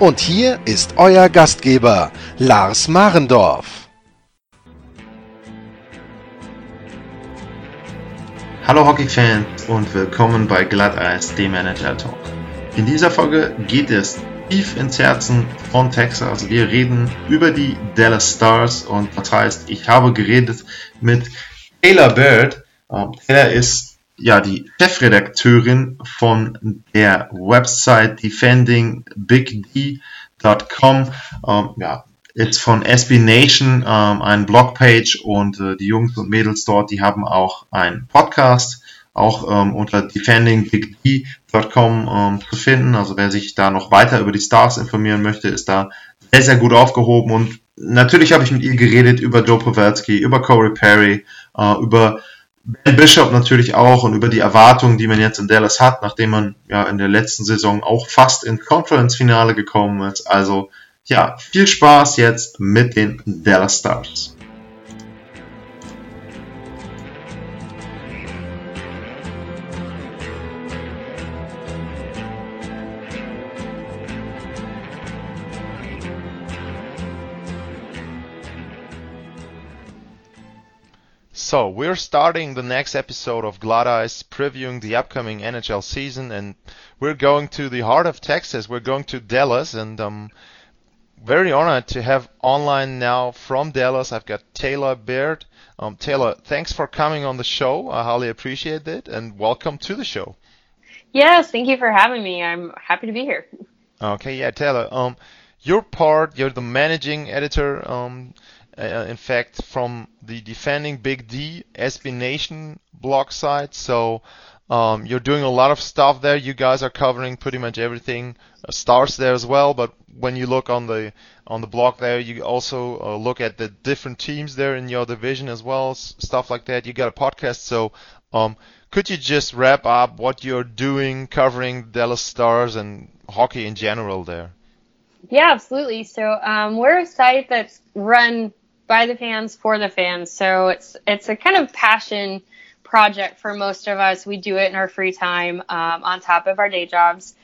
Und hier ist euer Gastgeber, Lars Marendorf. Hallo Hockey-Fans und willkommen bei Glatteis, dem Manager Talk. In dieser Folge geht es tief ins Herzen von Texas. Wir reden über die Dallas Stars und das heißt, ich habe geredet mit Taylor Bird. Ähm, Taylor ist ja die Chefredakteurin von der Website defendingbigd.com. Ähm, ja, ist von SB Nation ähm, ein Blogpage und äh, die Jungs und Mädels dort, die haben auch einen Podcast, auch ähm, unter defendingbigd.com ähm, zu finden. Also wer sich da noch weiter über die Stars informieren möchte, ist da sehr, sehr gut aufgehoben. Und natürlich habe ich mit ihr geredet über Joe Pavelski, über Corey Perry, äh, über Ben Bishop natürlich auch und über die Erwartungen, die man jetzt in Dallas hat, nachdem man ja in der letzten Saison auch fast ins Conference-Finale gekommen ist. Also ja, viel Spaß jetzt mit den Dallas Stars. So, we're starting the next episode of Glatteis, previewing the upcoming NHL season, and we're going to the heart of Texas. We're going to Dallas, and um, very honored to have online now from Dallas. I've got Taylor Baird. Um, Taylor, thanks for coming on the show. I highly appreciate it, and welcome to the show. Yes, thank you for having me. I'm happy to be here. Okay, yeah, Taylor. Um, you're part. You're the managing editor. Um, uh, in fact, from the Defending Big D SB Nation blog site. So um, you're doing a lot of stuff there. You guys are covering pretty much everything. Uh, stars there as well, but when you look on the on the blog there, you also uh, look at the different teams there in your division as well, s- stuff like that. You got a podcast, so um, could you just wrap up what you're doing covering Dallas Stars and hockey in general there? Yeah, absolutely. So um, we're a site that's run by the fans for the fans. So it's it's a kind of passion project for most of us. We do it in our free time um, on top of our day jobs.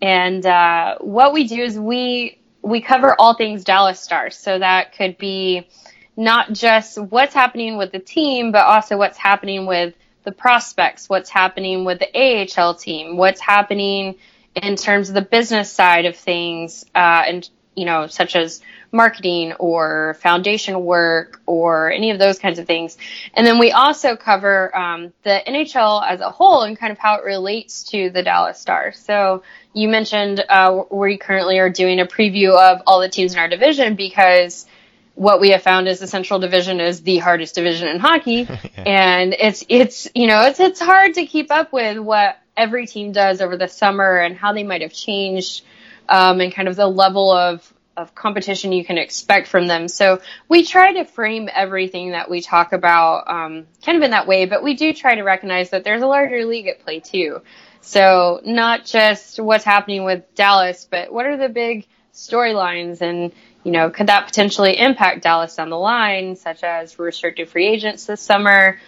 And uh, what we do is we we cover all things Dallas Stars. So that could be not just what's happening with the team, but also what's happening with the prospects, what's happening with the AHL team, what's happening in terms of the business side of things, uh, and you know, such as marketing or foundation work or any of those kinds of things. And then we also cover um, the NHL as a whole and kind of how it relates to the Dallas Stars. So you mentioned uh, we currently are doing a preview of all the teams in our division because what we have found is the Central Division is the hardest division in hockey, and it's it's you know it's it's hard to keep up with what every team does over the summer and how they might have changed, um, and kind of the level of of competition you can expect from them. So we try to frame everything that we talk about um, kind of in that way, but we do try to recognize that there's a larger league at play too. So not just what's happening with Dallas, but what are the big storylines and you know, could that potentially impact Dallas down the line, such as restricted free agents this summer,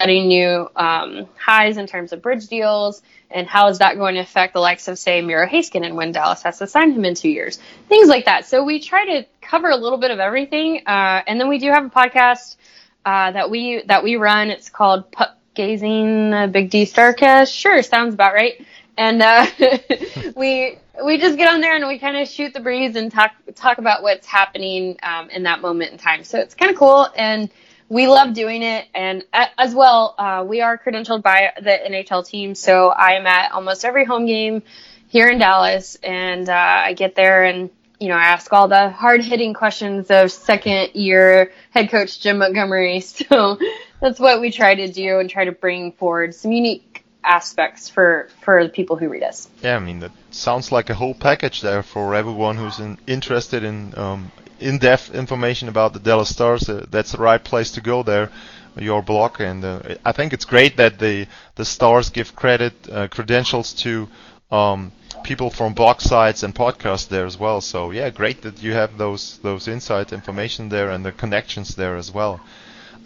setting new um, highs in terms of bridge deals, and how is that going to affect the likes of, say, Miro Heiskanen and when Dallas has to sign him in two years? Things like that. So we try to cover a little bit of everything, uh, and then we do have a podcast uh, that we that we run. It's called Puck Gazing uh, Big D Starcast. Sure, sounds about right. And uh, we we just get on there and we kind of shoot the breeze and talk talk about what's happening um, in that moment in time. So it's kind of cool, and we love doing it. And as well, uh, we are credentialed by the NHL team, so I am at almost every home game here in Dallas, and uh, I get there and you know I ask all the hard hitting questions of second year head coach Jim Montgomery. So that's what we try to do and try to bring forward some unique aspects for for the people who read us. Yeah, I mean that sounds like a whole package there for everyone who's in, interested in um, in-depth information about the Dallas Stars. Uh, that's the right place to go there. Your blog, and uh, I think it's great that the the Stars give credit uh, credentials to um, people from blog sites and podcasts there as well. So yeah, great that you have those those insight information there and the connections there as well.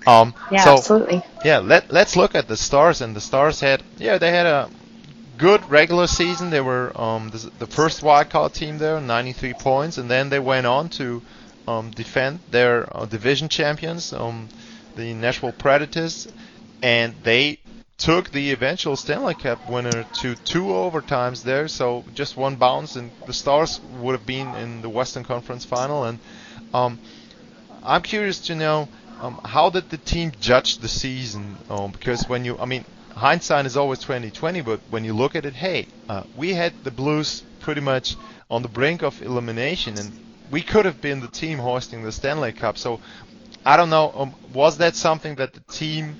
Um, yeah, so, absolutely. Yeah, let let's look at the Stars and the Stars had yeah they had a good regular season. They were um, the, the first wildcard team there, 93 points, and then they went on to um, defend their uh, division champions, um, the Nashville Predators, and they took the eventual Stanley Cup winner to two overtimes there. So just one bounce, and the Stars would have been in the Western Conference Final. And um, I'm curious to know um, how did the team judge the season? Um, because when you, I mean, hindsight is always 2020, but when you look at it, hey, uh, we had the Blues pretty much on the brink of elimination, and we could have been the team hosting the Stanley Cup. So I don't know, um, was that something that the team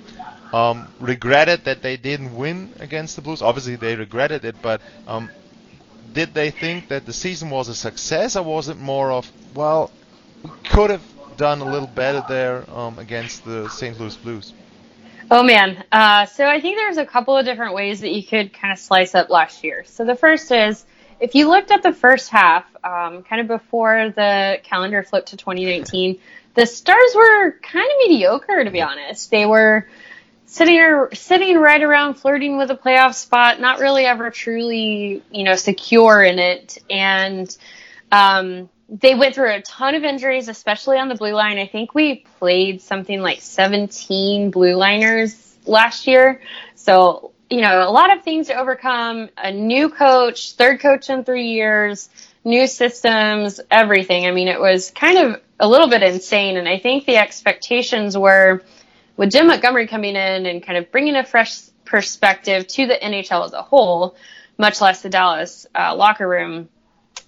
um, regretted that they didn't win against the Blues? Obviously, they regretted it, but um, did they think that the season was a success, or was it more of, well, we could have done a little better there um, against the St. Louis Blues? Oh man, uh, so I think there's a couple of different ways that you could kind of slice up last year. So the first is if you looked at the first half, um, kind of before the calendar flipped to 2019, the Stars were kind of mediocre to be honest. They were sitting sitting right around flirting with a playoff spot, not really ever truly you know secure in it, and um, they went through a ton of injuries, especially on the blue line. I think we played something like 17 blue liners last year. So, you know, a lot of things to overcome. A new coach, third coach in three years, new systems, everything. I mean, it was kind of a little bit insane. And I think the expectations were with Jim Montgomery coming in and kind of bringing a fresh perspective to the NHL as a whole, much less the Dallas uh, locker room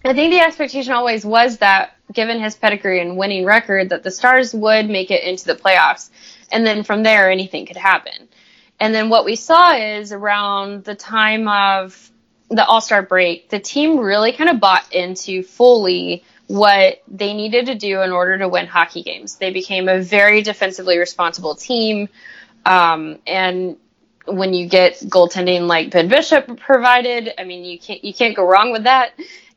I think the expectation always was that, given his pedigree and winning record, that the Stars would make it into the playoffs. And then from there, anything could happen. And then what we saw is around the time of the All Star break, the team really kind of bought into fully what they needed to do in order to win hockey games. They became a very defensively responsible team. Um, and when you get goaltending like Ben Bishop provided, I mean, you can't, you can't go wrong with that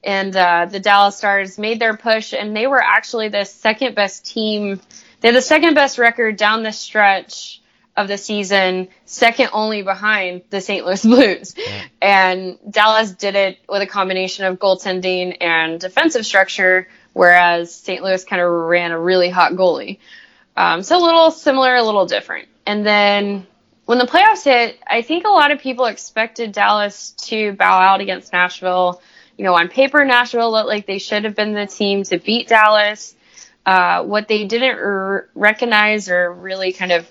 and uh, the Dallas Stars made their push, and they were actually the second best team. They had the second best record down the stretch of the season, second only behind the St. Louis Blues. Yeah. And Dallas did it with a combination of goaltending and defensive structure, whereas St. Louis kind of ran a really hot goalie. Um, so a little similar, a little different. And then when the playoffs hit, I think a lot of people expected Dallas to bow out against Nashville you know, on paper, Nashville looked like they should have been the team to beat Dallas. Uh, what they didn't r- recognize or really kind of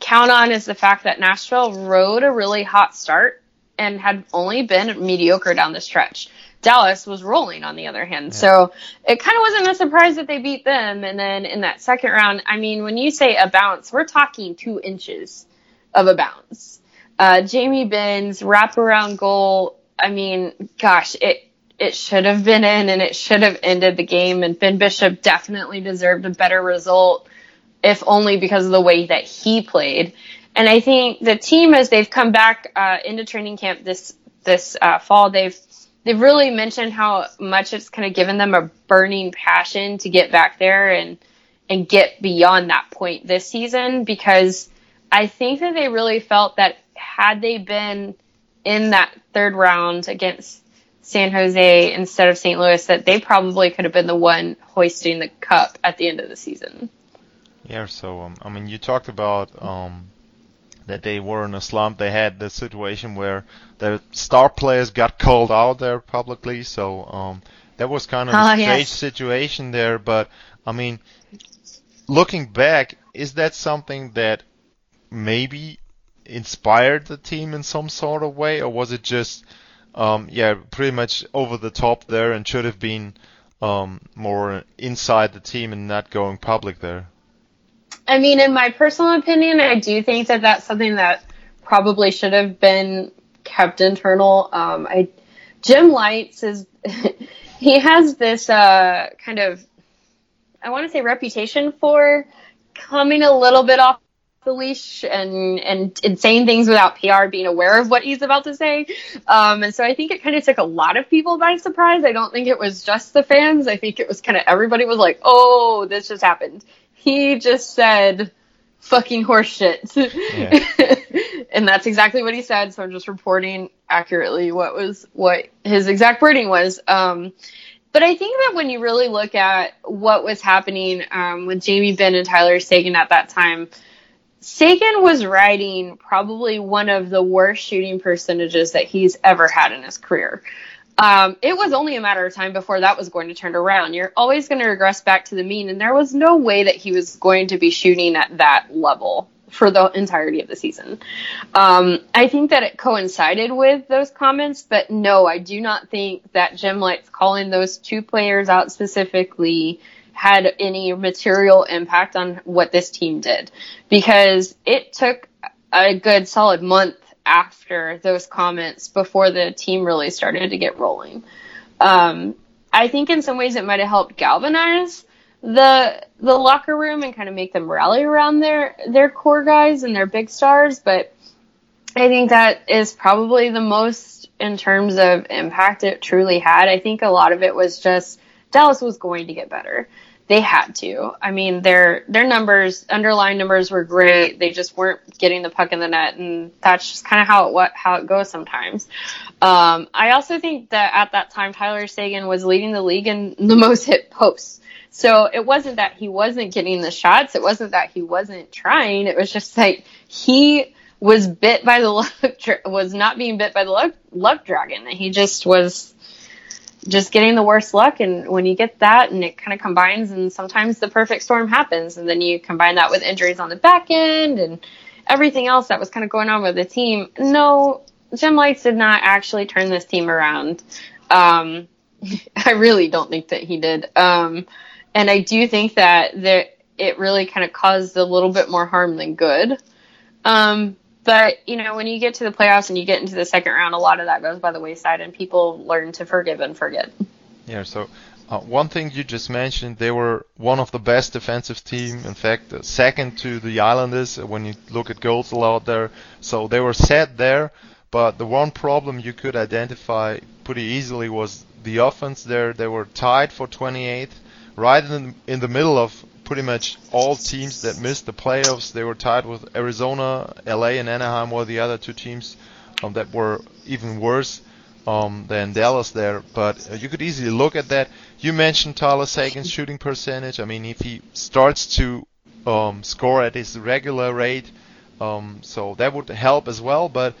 count on is the fact that Nashville rode a really hot start and had only been mediocre down the stretch. Dallas was rolling on the other hand. Yeah. So it kind of wasn't a surprise that they beat them. And then in that second round, I mean, when you say a bounce, we're talking two inches of a bounce. Uh, Jamie Benn's wraparound goal. I mean, gosh, it, it should have been in and it should have ended the game. And Ben Bishop definitely deserved a better result, if only because of the way that he played. And I think the team, as they've come back uh, into training camp this this uh, fall, they've they've really mentioned how much it's kind of given them a burning passion to get back there and and get beyond that point this season because I think that they really felt that had they been in that third round against San Jose instead of St. Louis that they probably could have been the one hoisting the cup at the end of the season. Yeah, so um, I mean, you talked about um, that they were in a slump. They had the situation where the star players got called out there publicly, so um, that was kind of a ah, strange yes. situation there. But I mean, looking back, is that something that maybe inspired the team in some sort of way, or was it just um, yeah, pretty much over the top there and should have been um, more inside the team and not going public there. I mean, in my personal opinion, I do think that that's something that probably should have been kept internal. Um, I Jim Lites is he has this uh, kind of I want to say reputation for coming a little bit off the leash and, and, and saying things without PR being aware of what he's about to say. Um, and so I think it kind of took a lot of people by surprise. I don't think it was just the fans. I think it was kind of everybody was like, oh, this just happened. He just said fucking horseshit. Yeah. and that's exactly what he said. So I'm just reporting accurately what was, what his exact wording was. Um, but I think that when you really look at what was happening um, with Jamie Benn and Tyler Seguin at that time, Seguin was riding probably one of the worst shooting percentages that he's ever had in his career. Um, it was only a matter of time before that was going to turn around. You're always going to regress back to the mean, and there was no way that he was going to be shooting at that level for the entirety of the season. Um, I think that it coincided with those comments, but no, I do not think that Jim Lites calling those two players out specifically had any material impact on what this team did because it took a good solid month after those comments before the team really started to get rolling. Um, I think in some ways it might have helped galvanize the the locker room and kind of make them rally around their their core guys and their big stars, but I think that is probably the most in terms of impact it truly had. I think a lot of it was just Dallas was going to get better they had to. I mean, their their numbers, underlying numbers were great. They just weren't getting the puck in the net, and that's just kind of how it what how it goes sometimes. Um, I also think that at that time, Tyler Seguin was leading the league in the most hit posts. So it wasn't that he wasn't getting the shots. It wasn't that he wasn't trying. It was just like he was bit by the luck, was not being bit by the luck, luck dragon. He just was just getting the worst luck. And when you get that and it kind of combines and sometimes the perfect storm happens and then you combine that with injuries on the back end and everything else that was kind of going on with the team. No, Jim Lites did not actually turn this team around. Um, I really don't think that he did. Um, and I do think that there, it really kind of caused a little bit more harm than good. Um, but, you know, when you get to the playoffs and you get into the second round, a lot of that goes by the wayside and people learn to forgive and forget. Yeah, so uh, one thing you just mentioned, they were one of the best defensive team. In fact, uh, second to the Islanders when you look at goals allowed there. So they were set there. But the one problem you could identify pretty easily was the offense there. They were tied for 28th, right in, in the middle of pretty much all teams that missed the playoffs. They were tied with Arizona, LA, and Anaheim were the other two teams um, that were even worse um, than Dallas there. But uh, you could easily look at that. You mentioned Tyler Seguin's shooting percentage. I mean, if he starts to um, score at his regular rate, um, so that would help as well. But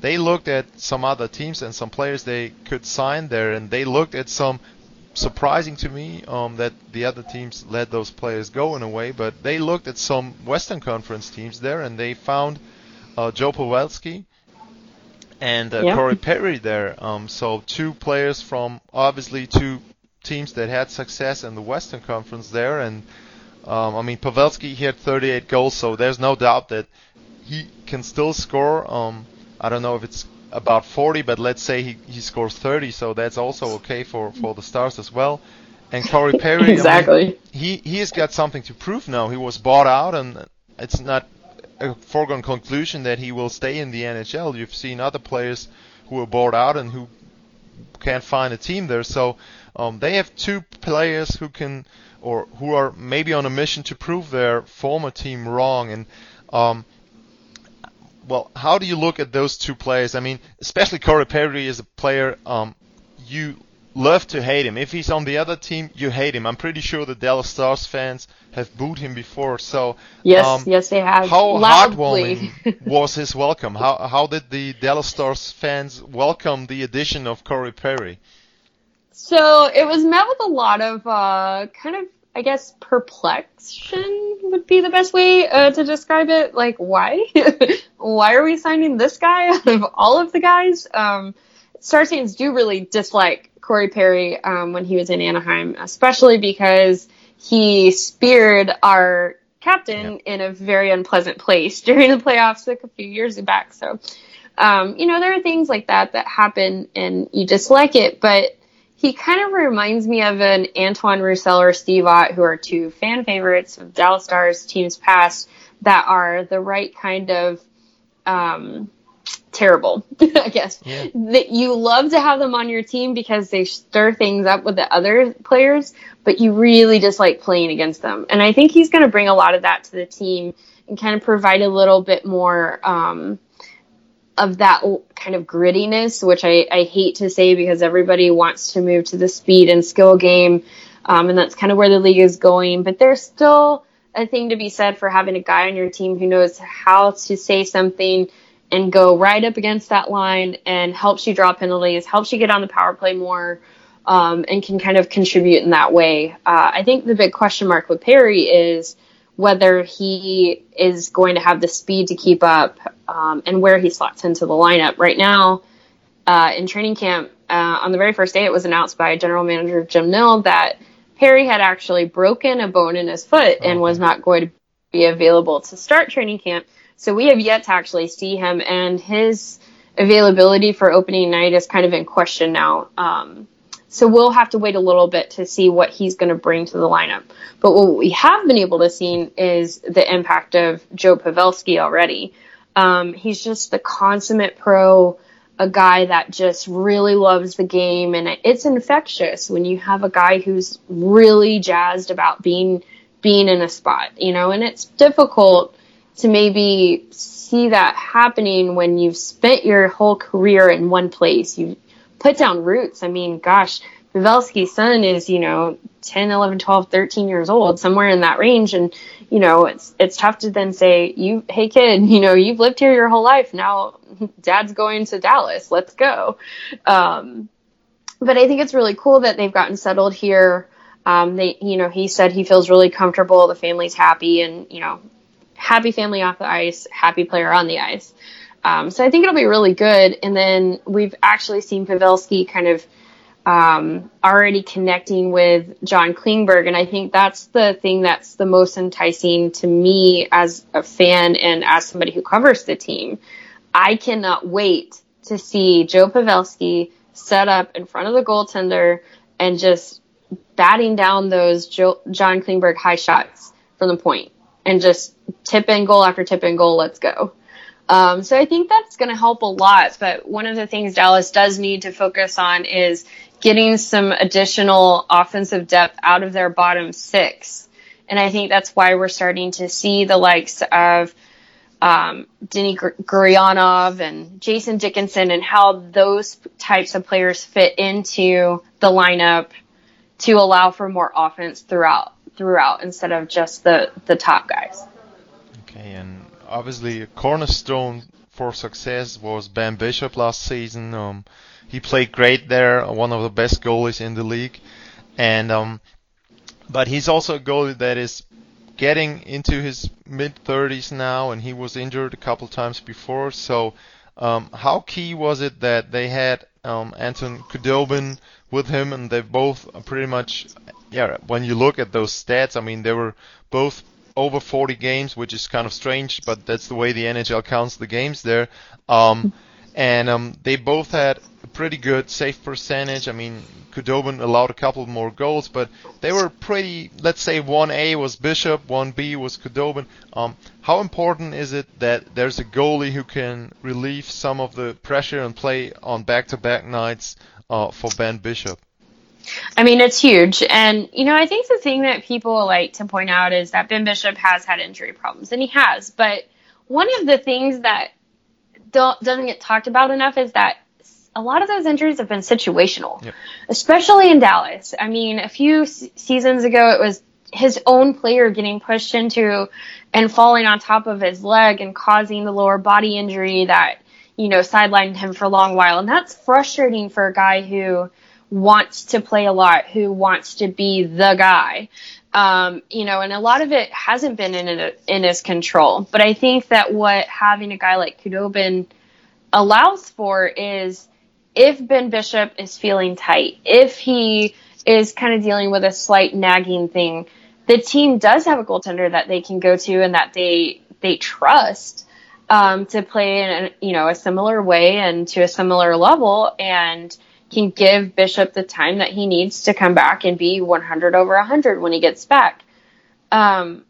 they looked at some other teams and some players they could sign there, and they looked at some surprising to me um, that the other teams let those players go in a way, but they looked at some Western Conference teams there and they found uh, Joe Pavelski and uh, Corey Perry there. Um, so two players from obviously two teams that had success in the Western Conference there, and um, I mean Pavelski he had 38 goals, so there's no doubt that he can still score. Um, I don't know if it's about 40, but let's say he, he scores 30, so that's also okay for, for the Stars as well. And Corey Perry, exactly. I mean, he he has got something to prove now. He was bought out, and it's not a foregone conclusion that he will stay in the NHL. You've seen other players who were bought out and who can't find a team there. So um, they have two players who can, or who are maybe on a mission to prove their former team wrong. And um, well, how do you look at those two players? I mean, especially Corey Perry is a player um, you love to hate him. If he's on the other team, you hate him. I'm pretty sure the Dallas Stars fans have booed him before. So yes, um, yes, they have. How Loudly. heartwarming was his welcome? How how did the Dallas Stars fans welcome the addition of Corey Perry? So it was met with a lot of uh, kind of I guess perplexion would be the best way uh, to describe it. Like, why? why are we signing this guy out of all of the guys? Um, Star fans do really dislike Corey Perry um, when he was in Anaheim, especially because he speared our captain in a very unpleasant place during the playoffs like a few years back. So Um, you know, there are things like that that happen and you dislike it, but he kind of reminds me of an Antoine Roussel or Steve Ott, who are two fan favorites of Dallas Stars teams past that are the right kind of um, terrible, I guess. Yeah. That you love to have them on your team because they stir things up with the other players, but you really dislike playing against them. And I think he's going to bring a lot of that to the team and kind of provide a little bit more um, of that kind of grittiness, which I, I hate to say because everybody wants to move to the speed and skill game. Um, and that's kind of where the league is going. But there's still a thing to be said for having a guy on your team who knows how to say something and go right up against that line and helps you draw penalties, helps you get on the power play more, um, and can kind of contribute in that way. Uh, I think the big question mark with Perry is whether he is going to have the speed to keep up um, and where he slots into the lineup. Right now, uh, in training camp, uh, on the very first day, it was announced by General Manager Jim Nill that Perry had actually broken a bone in his foot and was not going to be available to start training camp. So we have yet to actually see him, and his availability for opening night is kind of in question now. Um, so we'll have to wait a little bit to see what he's going to bring to the lineup. But what we have been able to see is the impact of Joe Pavelski already. Um, he's just the consummate pro, a guy that just really loves the game, and it's infectious when you have a guy who's really jazzed about being being in a spot, you know. And it's difficult to maybe see that happening when you've spent your whole career in one place. You put down roots. I mean, gosh, Pavelski's son is, you know, 10, 11, 12, 13 years old, somewhere in that range. And, you know, it's, it's tough to then say, you, hey kid, you know, you've lived here your whole life. Now dad's going to Dallas. Let's go. Um, but I think it's really cool that they've gotten settled here. Um, they, you know, he said he feels really comfortable. The family's happy and, you know, happy family off the ice, happy player on the ice. Um, so I think it'll be really good. And then we've actually seen Pavelski kind of um, already connecting with John Klingberg, and I think that's the thing that's the most enticing to me as a fan and as somebody who covers the team. I cannot wait to see Joe Pavelski set up in front of the goaltender and just batting down those John Klingberg high shots from the point and just tip in goal after tip in goal. Let's go. Um, so I think that's going to help a lot. But one of the things Dallas does need to focus on is getting some additional offensive depth out of their bottom six. And I think that's why we're starting to see the likes of um, Denny Gurianov and Jason Dickinson and how those types of players fit into the lineup to allow for more offense throughout throughout instead of just the the top guys. Okay, and obviously a cornerstone for success was Ben Bishop last season. Um, he played great there, one of the best goalies in the league, and um, but he's also a goalie that is getting into his mid 30s now, and he was injured a couple times before. So, um, how key was it that they had um, Anton Khudobin with him, and they both pretty much yeah, when you look at those stats, I mean, they were both over 40 games, which is kind of strange, but that's the way the NHL counts the games there. Um, and um, they both had a pretty good save percentage. I mean, Khudobin allowed a couple more goals, but they were pretty. Let's say 1A was Bishop, 1B was Khudobin. Um, how important is it that there's a goalie who can relieve some of the pressure and play on back-to-back nights uh, for Ben Bishop? I mean, it's huge. And, you know, I think the thing that people like to point out is that Ben Bishop has had injury problems, and he has. But one of the things that doesn't get talked about enough is that a lot of those injuries have been situational, yep. especially in Dallas. I mean, a few s- seasons ago, it was his own player getting pushed into and falling on top of his leg and causing the lower body injury that, you know, sidelined him for a long while. And that's frustrating for a guy who wants to play a lot, who wants to be the guy. Um, you know, and a lot of it hasn't been in in his control. But I think that what having a guy like Khudobin allows for is if Ben Bishop is feeling tight, if he is kind of dealing with a slight nagging thing, the team does have a goaltender that they can go to and that they they trust um, to play in a, you know a similar way and to a similar level, and can give Bishop the time that he needs to come back and be 100 over 100 when he gets back. Um,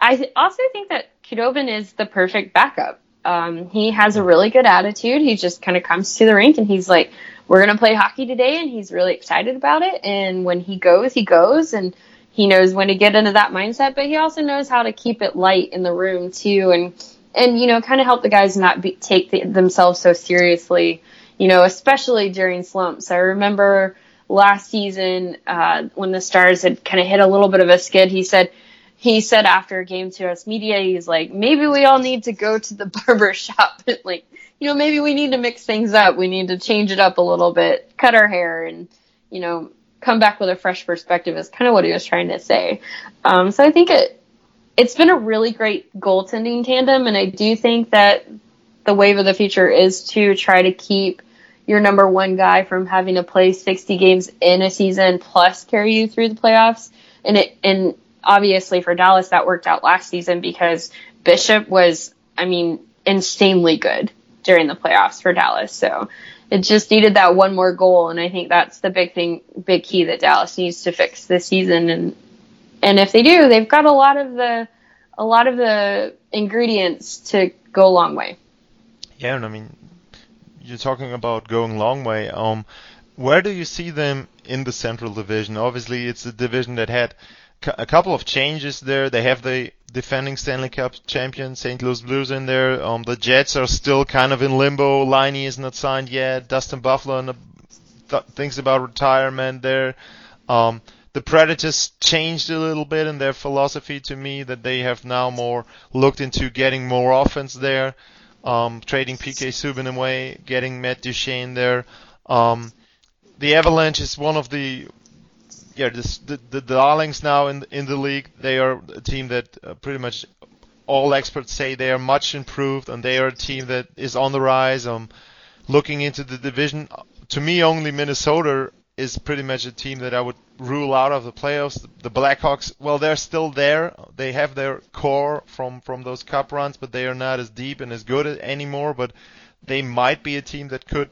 I th- also think that Khudobin is the perfect backup. Um, he has a really good attitude. He just kind of comes to the rink and he's like, we're going to play hockey today. And he's really excited about it. And when he goes, he goes and he knows when to get into that mindset, but he also knows how to keep it light in the room too. And, and, you know, kind of help the guys not be, take the, themselves so seriously, you know, especially during slumps. I remember last season, uh, when the stars had kind of hit a little bit of a skid, he said, he said after a game to us media, he's like, maybe we all need to go to the barber shop. like, you know, maybe we need to mix things up. We need to change it up a little bit, cut our hair and, you know, come back with a fresh perspective is kind of what he was trying to say. Um, so I think it, it's been a really great goaltending tandem. And I do think that the wave of the future is to try to keep your number one guy from having to play 60 games in a season plus carry you through the playoffs. And it, and obviously for Dallas that worked out last season because Bishop was, I mean, insanely good during the playoffs for Dallas. So it just needed that one more goal, and I think that's the big thing, big key that Dallas needs to fix this season. And and if they do, they've got a lot of the a lot of the ingredients to go a long way. Yeah, and I mean, you're talking about going long way. Um, where do you see them in the Central Division? Obviously, it's a division that had a couple of changes there. They have the defending Stanley Cup champion St. Louis Blues in there. Um, the Jets are still kind of in limbo. Laine is not signed yet. Dustin Byfuglien th- thinks about retirement there. Um, the Predators changed a little bit in their philosophy to me that they have now more looked into getting more offense there, um, trading PK Subban away, getting Matt Duchene there. Um, the Avalanche is one of the yeah, the, the darlings now in in the league. They are a team that uh, pretty much all experts say they are much improved, and they are a team that is on the rise. Um, looking into the division, to me, only Minnesota is pretty much a team that I would rule out of the playoffs. The, Blackhawks, well, they're still there. They have their core from from those cup runs, but they are not as deep and as good anymore. But they might be a team that could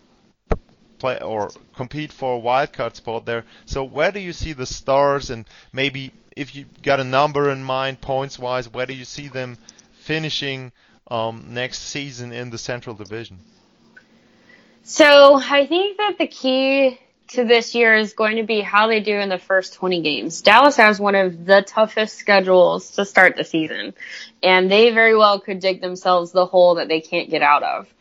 play or compete for a wild card spot there. So where do you see the stars and maybe if you got a number in mind points wise, where do you see them finishing um, next season in the Central Division? So I think that the key to this year is going to be how they do in the first 20 games. Dallas has one of the toughest schedules to start the season, and they very well could dig themselves the hole that they can't get out of.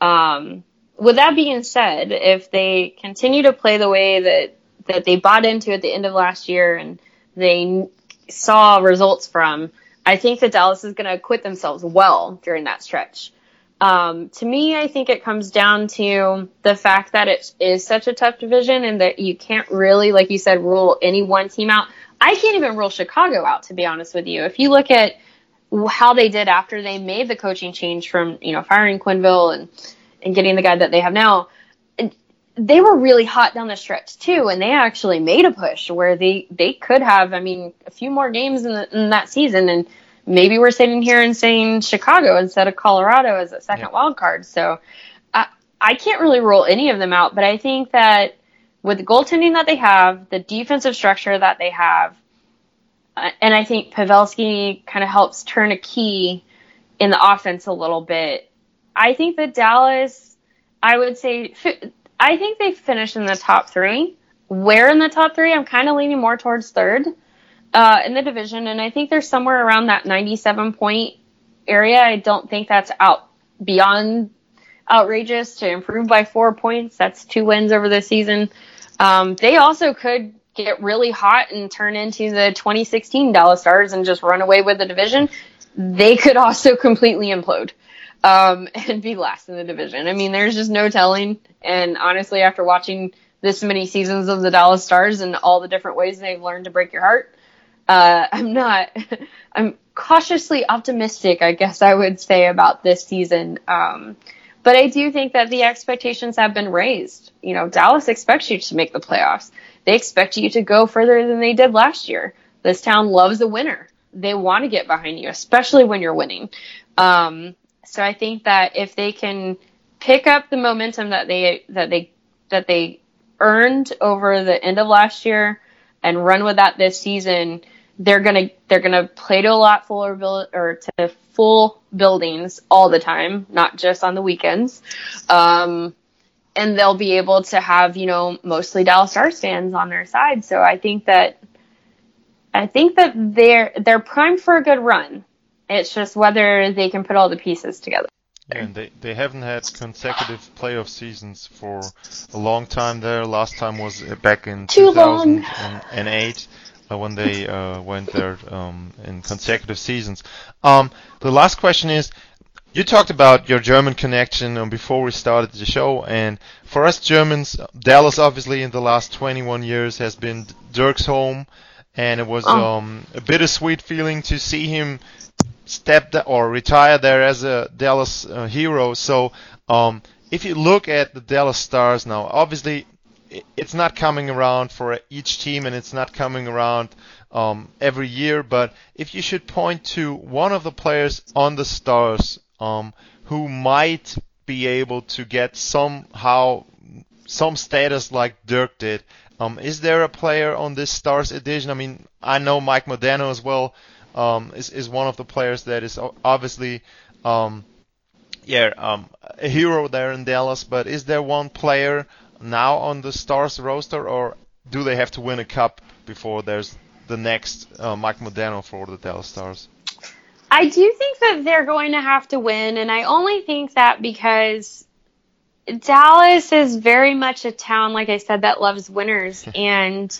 Um, with that being said, if they continue to play the way that that they bought into at the end of last year and they saw results from, I think that Dallas is going to acquit themselves well during that stretch. Um, to me, I think it comes down to the fact that it is such a tough division and that you can't really, like you said, rule any one team out. I can't even rule Chicago out, to be honest with you. If you look at how they did after they made the coaching change from, you know, firing Quenneville and and getting the guy that they have now, they were really hot down the stretch too, and they actually made a push where they they could have, I mean, a few more games in, the, in that season, and maybe we're sitting here and saying Chicago instead of Colorado as a second yeah. wild card. So I I can't really rule any of them out, but I think that with the goaltending that they have, the defensive structure that they have, uh, and I think Pavelski kind of helps turn a key in the offense a little bit. I think that Dallas, I would say, I think they finished in the top three. Where in the top three? I'm kind of leaning more towards third uh, in the division, and I think they're somewhere around that 97 point area. I don't think that's out beyond outrageous to improve by four points. That's two wins over the season. Um, they also could get really hot and turn into the 2016 Dallas Stars and just run away with the division. They could also completely implode um, and be last in the division. I mean, there's just no telling. And honestly, after watching this many seasons of the Dallas Stars and all the different ways they've learned to break your heart, uh, I'm not, I'm cautiously optimistic, I guess I would say about this season. Um, but I do think that the expectations have been raised. You know, Dallas expects you to make the playoffs. They expect you to go further than they did last year. This town loves a winner. They want to get behind you, especially when you're winning. Um, so I think that if they can pick up the momentum that they that they that they earned over the end of last year and run with that this season, they're gonna they're gonna play to a lot fuller build or to full buildings all the time, not just on the weekends. Um, and they'll be able to have you know mostly Dallas Stars fans on their side. So I think that I think that they're they're primed for a good run. It's just whether they can put all the pieces together. And they, they haven't had consecutive playoff seasons for a long time there. Last time was back in Too 2008 uh, when they uh, went there um, in consecutive seasons. Um, the last question is, you talked about your German connection um, before we started the show, and for us Germans, Dallas obviously in the last 21 years has been Dirk's home, and it was Oh. um, a bittersweet feeling to see him step da- or retire there as a Dallas uh, hero. So um, if you look at the Dallas Stars now, obviously it's not coming around for each team and it's not coming around um, every year. But if you should point to one of the players on the Stars um, who might be able to get somehow some status like Dirk did. Um, is there a player on this Stars edition? I mean, I know Mike Modano as well. Um, is is one of the players that is obviously, um, yeah, um, a hero there in Dallas. But is there one player now on the Stars roster, or do they have to win a cup before there's the next uh, Mike Modano for the Dallas Stars? I do think that they're going to have to win, and I only think that because Dallas is very much a town, like I said, that loves winners. and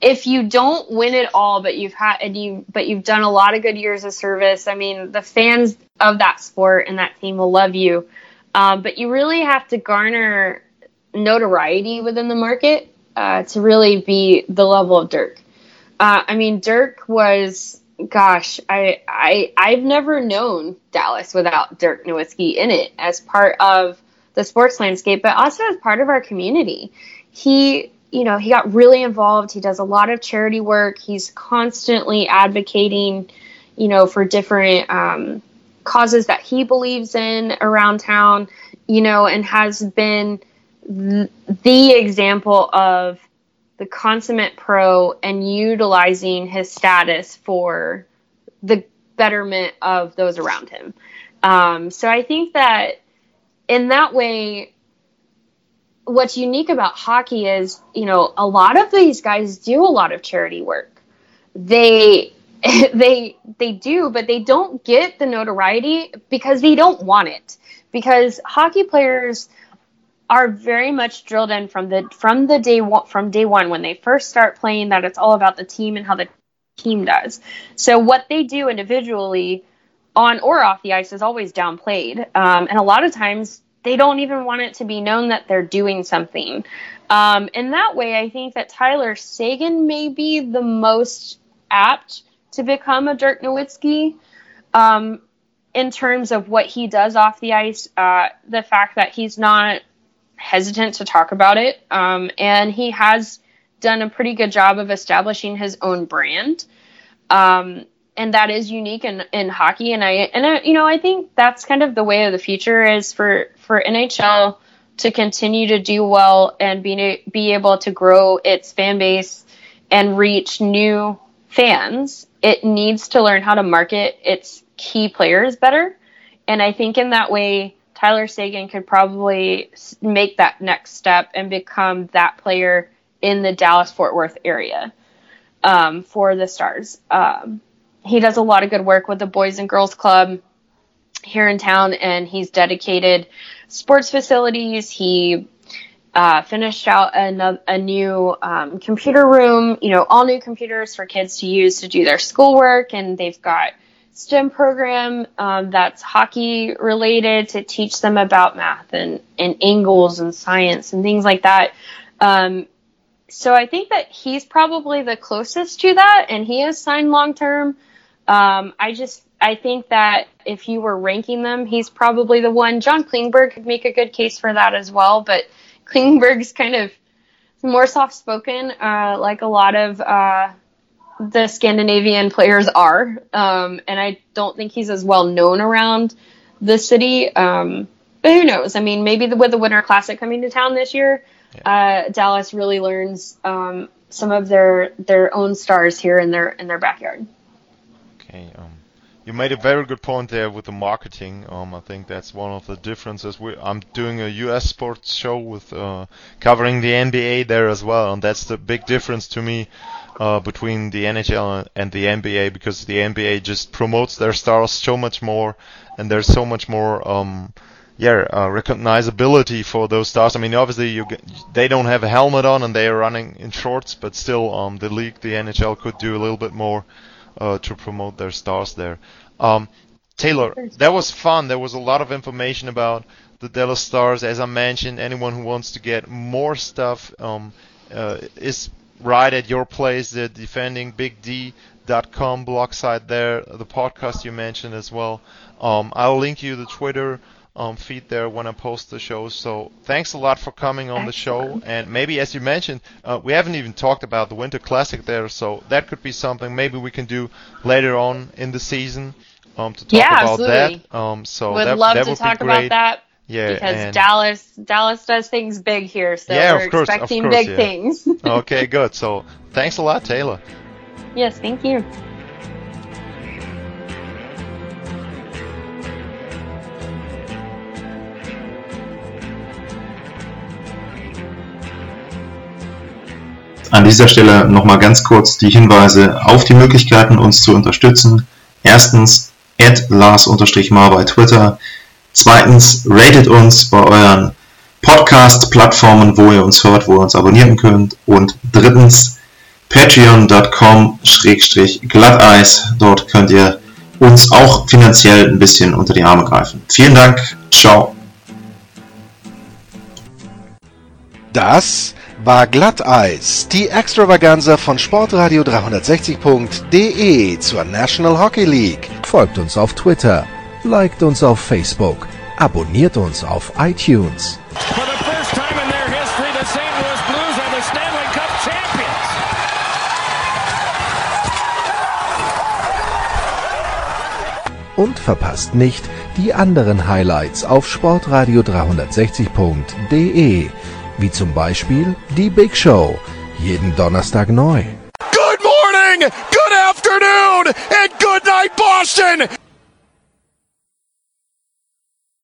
if you don't win it all, but you've had and you but you've done a lot of good years of service, I mean, the fans of that sport and that team will love you. Um, but you really have to garner notoriety within the market uh, to really be the level of Dirk. Uh, I mean, Dirk was, gosh, I, I, I've never known Dallas without Dirk Nowitzki in it as part of the sports landscape, but also as part of our community. He, you know, he got really involved. He does a lot of charity work. He's constantly advocating, you know, for different um, causes that he believes in around town, you know, and has been th- the example of the consummate pro and utilizing his status for the betterment of those around him. Um, so I think that in that way, what's unique about hockey is, you know, a lot of these guys do a lot of charity work. They they they do, but they don't get the notoriety because they don't want it. Because hockey players are very much drilled in from the from the day one, from day one when they first start playing that it's all about the team and how the team does. So what they do individually on or off the ice is always downplayed, um, and a lot of times they don't even want it to be known that they're doing something. Um, in that way, I think that Tyler Seguin may be the most apt to become a Dirk Nowitzki. Um, in terms of what he does off the ice, uh, the fact that he's not hesitant to talk about it. Um, and he has done a pretty good job of establishing his own brand. Um, and that is unique in, in hockey. And I, and I, you know, I think that's kind of the way of the future is for, for NHL to continue to do well and be, be able to grow its fan base and reach new fans. It needs to learn how to market its key players better. And I think in that way, Tyler Seguin could probably make that next step and become that player in the Dallas Fort Worth area um, for the Stars. Um, he does a lot of good work with the Boys and Girls Club here in town, and he's dedicated sports facilities. He uh, finished out a, a new um, computer room, you know, all new computers for kids to use to do their schoolwork, and they've got STEM program um, that's hockey related to teach them about math and, and angles and science and things like that. Um, so I think that he's probably the closest to that, and he is signed long term. Um, I just I think that if you were ranking them, he's probably the one. John Klingberg could make a good case for that as well, but Klingberg's kind of more soft spoken, uh, like a lot of uh, the Scandinavian players are, um, and I don't think he's as well known around the city. Um, but who knows? I mean, maybe the, with the Winter Classic coming to town this year, yeah. uh, Dallas really learns um, some of their their own stars here in their in their backyard. Okay. Um, you made a very good point there with the marketing. Um, I think that's one of the differences. We, I'm doing a U.S. sports show with uh, covering the NBA there as well, and that's the big difference to me uh, between the NHL and the NBA because the NBA just promotes their stars so much more, and there's so much more. Um, yeah, uh, recognizability for those stars. I mean, obviously, you get, they don't have a helmet on and they are running in shorts, but still, um, the league, the NHL, could do a little bit more uh, to promote their stars there. Um, Taylor, that was fun. There was a lot of information about the Dallas Stars. As I mentioned, anyone who wants to get more stuff um, uh, is right at your place. The defendingbigd.com blog site there, the podcast you mentioned as well. Um, I'll link you the Twitter um, feed there when I post the show. So thanks a lot for coming on Excellent. the show. And maybe, as you mentioned, uh, we haven't even talked about the Winter Classic there, so that could be something maybe we can do later on in the season um, to talk yeah, about absolutely. that. Um, so would that, love that to would talk about that. Yeah, because Dallas Dallas does things big here, so yeah, we're of course, expecting of course, big yeah. things. okay, good. So thanks a lot, Taylor. Yes, thank you. An dieser Stelle nochmal ganz kurz die Hinweise auf die Möglichkeiten, uns zu unterstützen. Erstens, add Lars-Mar bei Twitter. Zweitens, ratet uns bei euren Podcast-Plattformen, wo ihr uns hört, wo ihr uns abonnieren könnt. Und drittens, patreon.com-glatteis. Dort könnt ihr uns auch finanziell ein bisschen unter die Arme greifen. Vielen Dank. Ciao. Das war Glatteis, die Extravaganza von Sportradio 360.de zur National Hockey League. Folgt uns auf Twitter, liked uns auf Facebook, abonniert uns auf iTunes. For the first time in their history, the St. Louis Blues are the Stanley Cup champions. Und verpasst nicht die anderen Highlights auf Sportradio 360.de wie zum Beispiel die Big Show, jeden Donnerstag neu. Good morning, good afternoon, and good night, Boston!